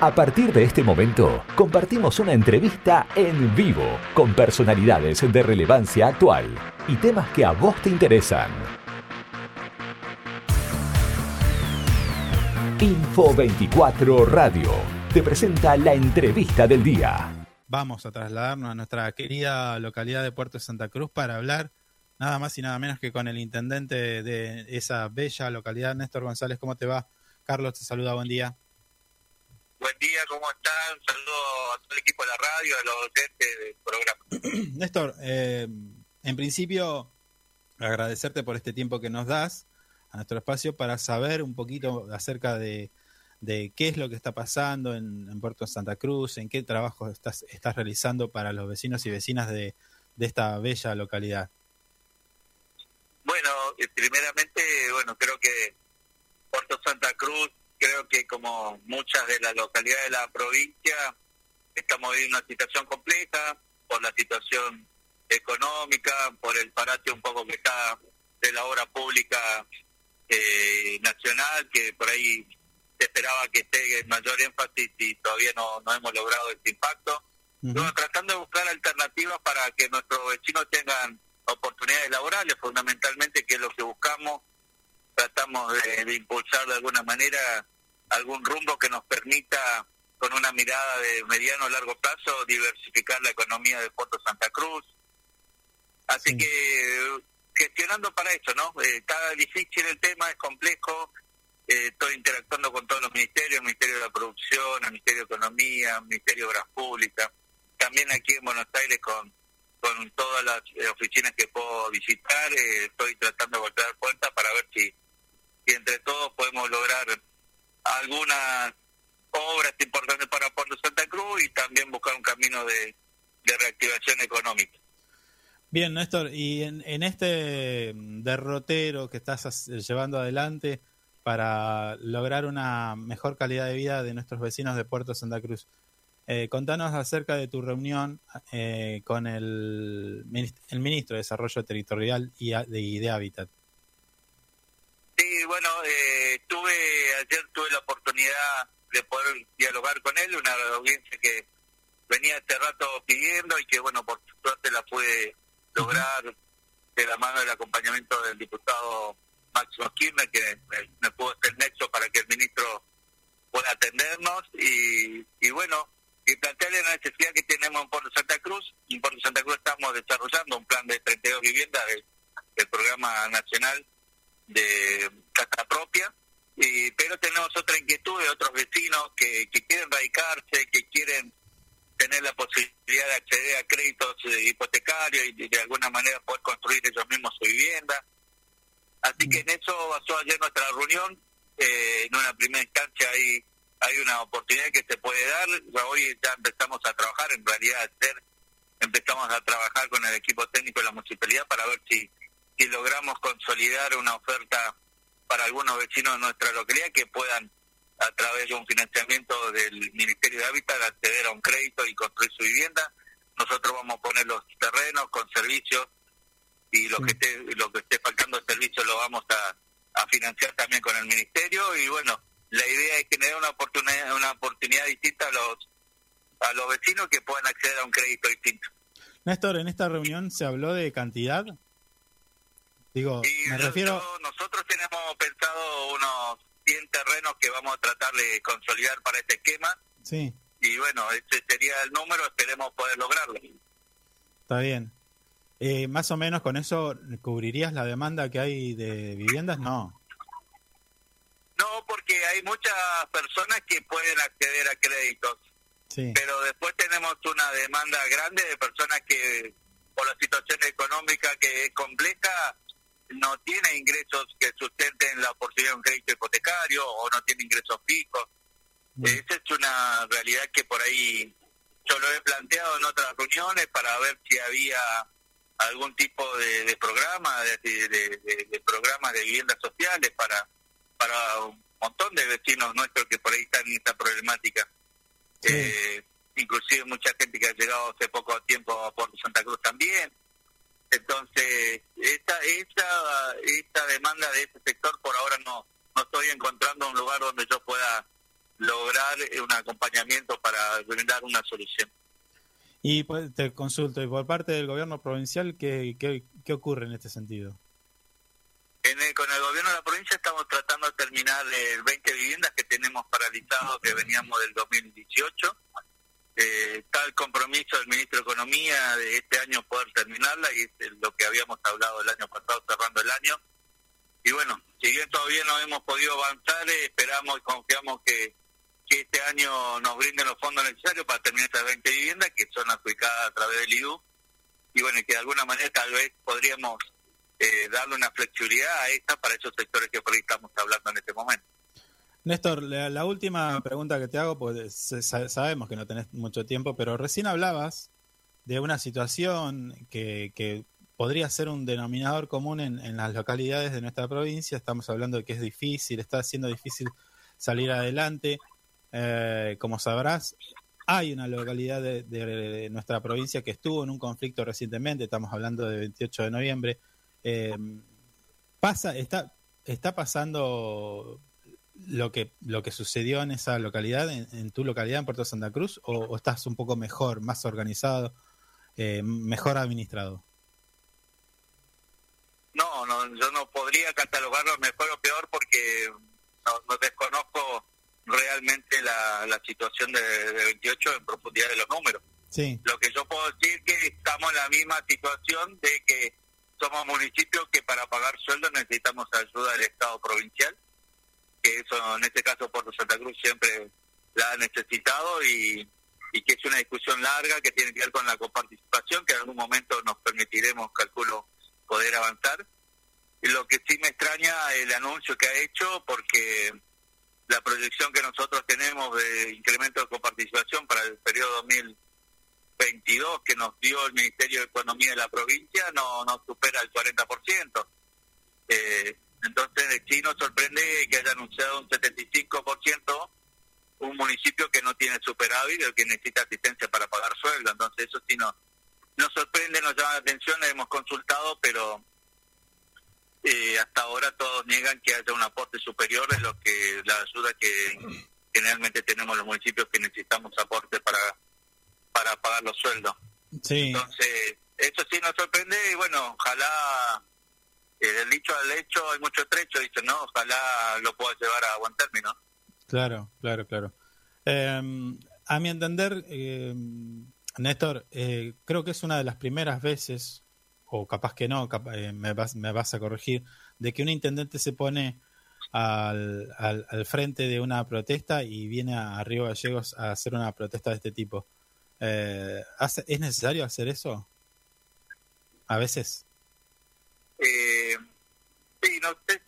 A partir de este momento, compartimos una entrevista en vivo con personalidades de relevancia actual y temas que a vos te interesan. Info 24 Radio te presenta la entrevista del día. Vamos a trasladarnos a nuestra querida localidad de Puerto Santa Cruz para hablar nada más y nada menos que con el intendente de esa bella localidad, Néstor González. ¿Cómo te va? Carlos te saluda, buen día. Buen día, ¿cómo están? Saludo a todo el equipo de la radio, a los docentes del programa. Néstor, eh, en principio, agradecerte por este tiempo que nos das a nuestro espacio para saber un poquito acerca de, qué es lo que está pasando en, en, Puerto Santa Cruz, en qué trabajo estás, estás realizando para los vecinos y vecinas de, de esta bella localidad. Bueno, eh, primeramente, bueno, creo que Puerto Santa Cruz, creo que como muchas de las localidades de la provincia, estamos viviendo una situación compleja por la situación económica, por el parate un poco que está de la obra pública eh, nacional, que por ahí se esperaba que esté en mayor énfasis y todavía no, no hemos logrado ese impacto. tratando de buscar alternativas para que nuestros vecinos tengan oportunidades laborales, fundamentalmente, que es lo que buscamos. Tratamos de, impulsar de alguna manera algún rumbo que nos permita, con una mirada de mediano a largo plazo, diversificar la economía de Puerto Santa Cruz. Así que gestionando para eso, ¿no? Eh, está difícil el tema, es complejo. Eh, estoy interactuando con todos los ministerios, el Ministerio de la Producción, el Ministerio de Economía, el Ministerio de Obras Públicas, también aquí en Buenos Aires con con todas las eh, oficinas que puedo visitar, eh, estoy tratando de volver puertas para ver si, si entre todos podemos lograr algunas obras importantes para Puerto Santa Cruz y también buscar un camino de, reactivación económica. Bien, Néstor, y en, en este derrotero que estás llevando adelante para lograr una mejor calidad de vida de nuestros vecinos de Puerto Santa Cruz, eh, contanos acerca de tu reunión eh, con el, el, ministro de Desarrollo Territorial y de, Hábitat. Bueno, eh, tuve ayer tuve la oportunidad de poder dialogar con él, una audiencia que venía este rato pidiendo y que, bueno, por suerte la pude lograr de la mano del acompañamiento del diputado Máximo Kirchner, que me, pudo hacer nexo para que el ministro pueda atendernos y, y bueno, y plantearle la necesidad que tenemos en Puerto Santa Cruz. En Puerto Santa Cruz estamos desarrollando un plan de 32 viviendas del, programa nacional de casa propia, y, pero tenemos otra inquietud de otros vecinos que, quieren radicarse, que quieren tener la posibilidad de acceder a créditos eh, hipotecarios y de, alguna manera poder construir ellos mismos su vivienda. Así que en eso basó ayer nuestra reunión. Eh, en una primera instancia ahí hay una oportunidad que se puede dar. Hoy ya empezamos a trabajar, en realidad empezamos a trabajar con el equipo técnico de la municipalidad para ver si, si logramos consolidar una oferta para algunos vecinos de nuestra localidad que puedan a través de un financiamiento del Ministerio de Hábitat acceder a un crédito y construir su vivienda. Nosotros vamos a poner los terrenos con servicios y lo que esté lo que esté faltando de servicio lo vamos a, a financiar también con el ministerio y bueno la idea es generar una oportunidad una oportunidad distinta a los a los vecinos que puedan acceder a un crédito distinto. Néstor, en esta reunión se habló de cantidad. Digo, me refiero. Nosotros tenemos pensado unos 100 terrenos que vamos a tratar de consolidar para este esquema. Sí. Y bueno, ese sería el número, esperemos poder lograrlo. Está bien. Eh, más o menos con eso, ¿cubrirías la demanda que hay de viviendas? No. No, porque hay muchas personas que pueden acceder a créditos. Pero después tenemos una demanda grande de personas que, por la situación económica que es compleja, no tiene ingresos que sustenten la oportunidad de un crédito hipotecario o no tiene ingresos fijos. Esa es una realidad que por ahí yo lo he planteado en otras reuniones para ver si había algún tipo de, programa, de, de, de programas de viviendas sociales para para un montón de vecinos nuestros que por ahí están en esta problemática. Eh, inclusive mucha gente que ha llegado hace poco tiempo a Puerto Santa Cruz también. Entonces, esta, esta, esta demanda de este sector por ahora no, no estoy encontrando un lugar donde yo pueda lograr un acompañamiento para brindar una solución. Y pues, te consulto, y por parte del gobierno provincial, ¿qué, qué, qué ocurre en este sentido? con el gobierno de la provincia estamos tratando de terminar el 20 viviendas que tenemos paralizados que veníamos del 2018. Eh, el compromiso del ministro de Economía de este año poder terminarla y es lo que habíamos hablado el año pasado cerrando el año. Y bueno, si bien todavía no hemos podido avanzar, eh, esperamos y confiamos que, que este año nos brinden los fondos necesarios para terminar estas 20 viviendas que son adjudicadas a través del IDU. Y bueno, que de alguna manera tal vez podríamos eh, darle una flexibilidad a esta para esos sectores que por ahí estamos hablando en este momento. Néstor, la, última pregunta que te hago, pues sabemos que no tenés mucho tiempo, pero recién hablabas de una situación que, podría ser un denominador común en, las localidades de nuestra provincia. Estamos hablando de que es difícil, está siendo difícil salir adelante. Eh, como sabrás, hay una localidad de, de, nuestra provincia que estuvo en un conflicto recientemente, estamos hablando de 28 de noviembre, eh, pasa, está, está pasando lo que lo que sucedió en esa localidad, en, tu localidad, en Puerto Santa Cruz, o, estás un poco mejor, más organizado, eh, mejor administrado? No, no, yo no podría catalogarlo mejor o peor porque no, desconozco realmente la, la situación de, de, 28 en profundidad de los números. Sí. Lo que yo puedo decir es que estamos en la misma situación de que somos municipios que para pagar sueldos necesitamos ayuda del Estado provincial, que eso en este caso Puerto Santa Cruz siempre la ha necesitado y, y que es una discusión larga que tiene que ver con la coparticipación, que en algún momento nos permitiremos, calculo, poder avanzar. Lo que sí me extraña el anuncio que ha hecho, porque la proyección que nosotros tenemos de incremento de coparticipación para el periodo 2000 22 que nos dio el Ministerio de Economía de la provincia no, no supera el 40%. Eh, entonces, sí nos sorprende que haya anunciado un 75% un municipio que no tiene superávit o que necesita asistencia para pagar sueldo. Entonces, eso sí nos, nos sorprende, nos llama la atención, hemos consultado, pero eh, hasta ahora todos niegan que haya un aporte superior de lo que la ayuda que generalmente tenemos los municipios que necesitamos aporte para para pagar los sueldos. Sí. Entonces, eso sí nos sorprende y bueno, ojalá, eh, del dicho al hecho hay mucho trecho, dice, ¿no? Ojalá lo pueda llevar a buen término. Claro, claro, claro. Em, a mi entender, eh, Néstor, creo que es una de las primeras veces, o capaz que no, eh, me, vas, me vas a corregir, de que un intendente se pone al, al, al, frente de una protesta y viene a Río Gallegos a hacer una protesta de este tipo. Eh, ¿Es necesario hacer eso? A veces. Eh, sí, no sé,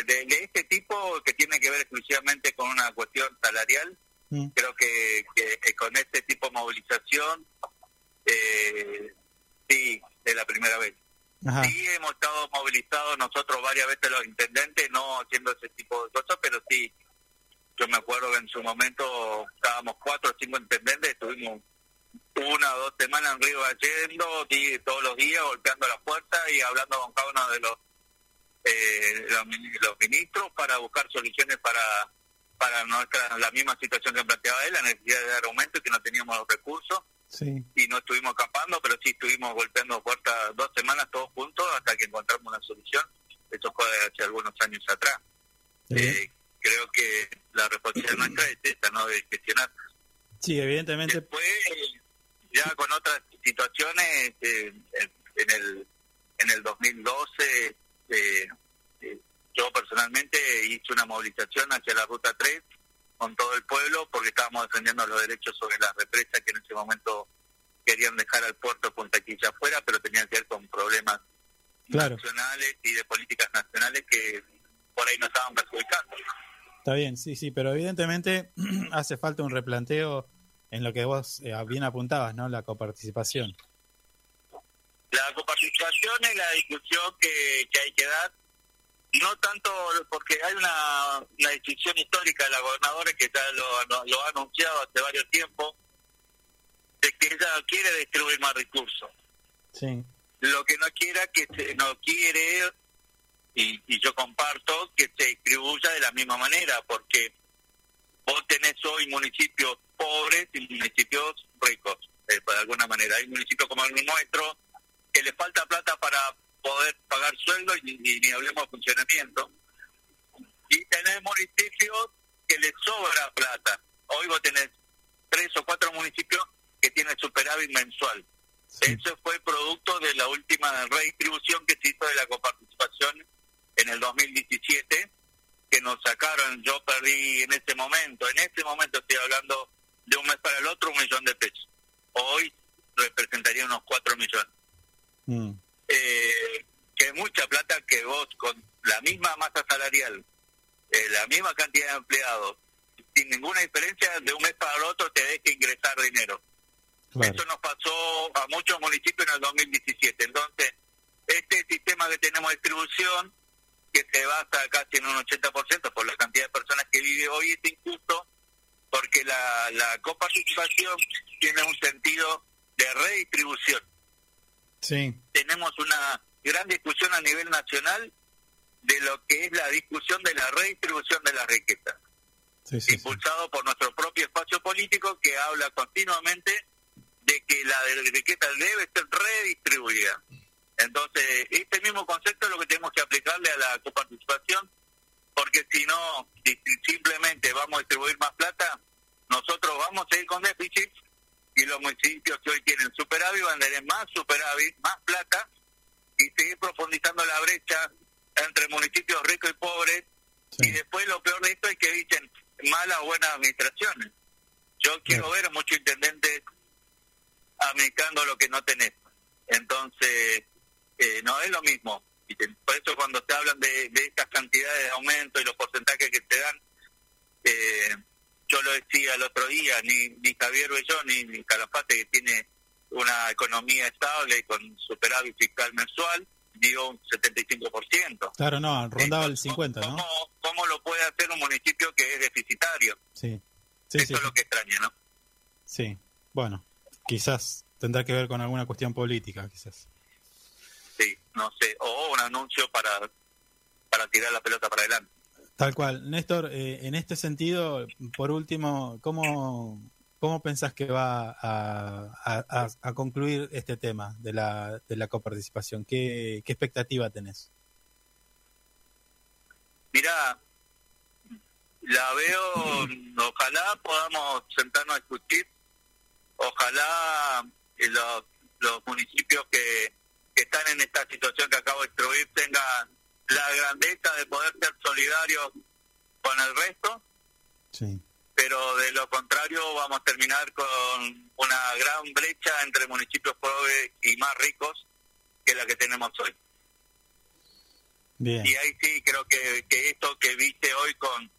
eh, de, este tipo que tiene que ver exclusivamente con una cuestión salarial, mm. creo que, que, con este tipo de movilización, eh, sí, es la primera vez. Sí, hemos estado movilizados nosotros varias veces los intendentes, no haciendo ese tipo de cosas, pero sí, yo me acuerdo que en su momento estábamos cuatro o cinco intendentes, estuvimos una o dos semanas en Río Gallendo, todos los días golpeando la puerta y hablando con cada uno de los, eh, los, ministros para buscar soluciones para para nuestra la misma situación que planteaba él, la necesidad de dar aumento y que no teníamos los recursos. Y no estuvimos acampando, pero sí estuvimos golpeando puertas dos semanas todos juntos hasta que encontramos una solución. Eso fue hace algunos años atrás. Eh, creo que la responsabilidad nuestra es esta, ¿no? De gestionar. Sí, evidentemente. Después, ya con otras situaciones, eh, en el en el 2012, eh, eh, yo personalmente hice una movilización hacia la Ruta 3 con todo el pueblo porque estábamos defendiendo los derechos sobre las represas que en ese momento querían dejar al puerto Puntaquilla afuera, pero tenían que ver con problemas nacionales y de políticas nacionales que por ahí nos estaban perjudicando. Está bien, sí, sí, pero evidentemente hace falta un replanteo en lo que vos eh, bien apuntabas, ¿no? La coparticipación. La coparticipación es la discusión que, que hay que dar, no tanto porque hay una, una decisión histórica de la gobernadora que ya lo, lo, ha anunciado hace varios tiempos, de que ella quiere distribuir más recursos. Sí. Lo que no quiera, que se, no quiere, y, y yo comparto, que se distribuya de la misma manera, porque vos tenés hoy municipios pobres y municipios ricos, eh, de alguna manera. Hay municipios como el nuestro le falta plata para poder pagar sueldo y, ni hablemos de funcionamiento. Y tenés municipios que le sobra plata. Hoy vos tenés tres o cuatro municipios que tienen superávit mensual. Eso fue producto de la última redistribución que se hizo de la coparticipación en el 2017, que nos sacaron, yo perdí en ese momento, en ese momento estoy hablando de un mes para el otro, un millón de pesos. Hoy representaría unos cuatro millones. Mm. Eh, que es mucha plata que vos con la misma masa salarial, eh, la misma cantidad de empleados, sin ninguna diferencia, de un mes para el otro te deje ingresar dinero. Eso nos pasó a muchos municipios en el 2017. Entonces, este sistema que tenemos de distribución, que se basa casi en un 80% por la cantidad de personas que vive hoy, es injusto porque la, la coparticipación tiene un sentido de redistribución. Sí. Tenemos una gran discusión a nivel nacional de lo que es la discusión de la redistribución de la riqueza, impulsado por nuestro propio espacio político que habla continuamente de que la riqueza debe ser redistribuida. Entonces, este mismo concepto es lo que tenemos que aplicarle a la coparticipación, porque si no, simplemente vamos a distribuir más plata, nosotros vamos a ir con déficit y los municipios que hoy tienen superávit van a tener más superávit, más plata y seguir profundizando la brecha entre municipios ricos y pobres. Y después lo peor de esto es que dicen malas o buenas administraciones. Yo quiero ver a muchos intendentes administrando lo que no tenés. Entonces, eh, no es lo mismo. Por eso cuando te hablan de, de estas cantidades de aumento y los porcentajes que te dan, eh, yo lo decía el otro día, ni, ni Javier Bellón ni, ni Calafate, que tiene una economía estable con superávit fiscal mensual, dio un 75%. Claro, no, rondaba el 50, ¿no? ¿cómo, lo puede hacer un municipio que es deficitario? Sí. sí Eso es lo que extraña, ¿no? Sí, bueno, quizás tendrá que ver con alguna cuestión política, quizás. Sí, no sé, o un anuncio para, para tirar la pelota para adelante. Tal cual. Néstor, eh, en este sentido, por último, ¿cómo, cómo pensás que va a, a, concluir este tema de la, de la coparticipación? ¿Qué, ¿Qué expectativa tenés? Mira, la veo, ojalá podamos sentarnos a discutir ojalá los, los municipios que, están en esta situación que acabo de instruir tengan la grandeza de poder ser solidarios con el resto. Pero de lo contrario vamos a terminar con una gran brecha entre municipios pobres y más ricos que la que tenemos hoy. Y ahí sí creo que, que esto que viste hoy con,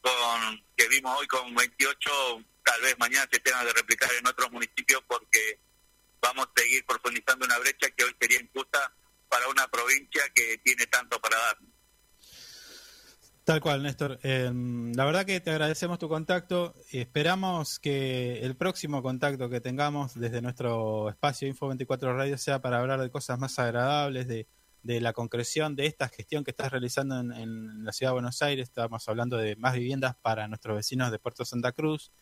con que vimos hoy con 28 tal vez mañana se tenga que replicar en otros municipios porque vamos a seguir profundizando una brecha que hoy sería injusta para una provincia que tiene tanto para dar. Tal cual, Néstor. Em, la verdad que te agradecemos tu contacto esperamos que el próximo contacto que tengamos desde nuestro espacio Info 24 Radio sea para hablar de cosas más agradables, de, de la concreción de esta gestión que estás realizando en, en, la ciudad de Buenos Aires. Estamos hablando de más viviendas para nuestros vecinos de Puerto Santa Cruz,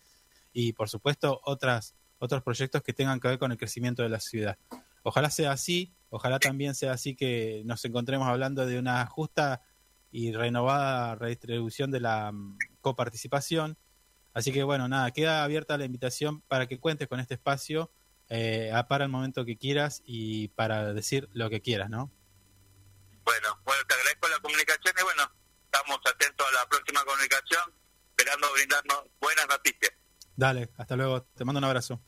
y por supuesto otras, otros proyectos que tengan que ver con el crecimiento de la ciudad. Ojalá sea así, ojalá también sea así que nos encontremos hablando de una justa y renovada redistribución de la mm, coparticipación. Así que bueno, nada, queda abierta la invitación para que cuentes con este espacio eh, para el momento que quieras y para decir lo que quieras, ¿no? Bueno, bueno, te agradezco la comunicación y bueno, estamos atentos a la próxima comunicación, esperando brindarnos buenas noticias. Dale, hasta luego. Te mando un abrazo.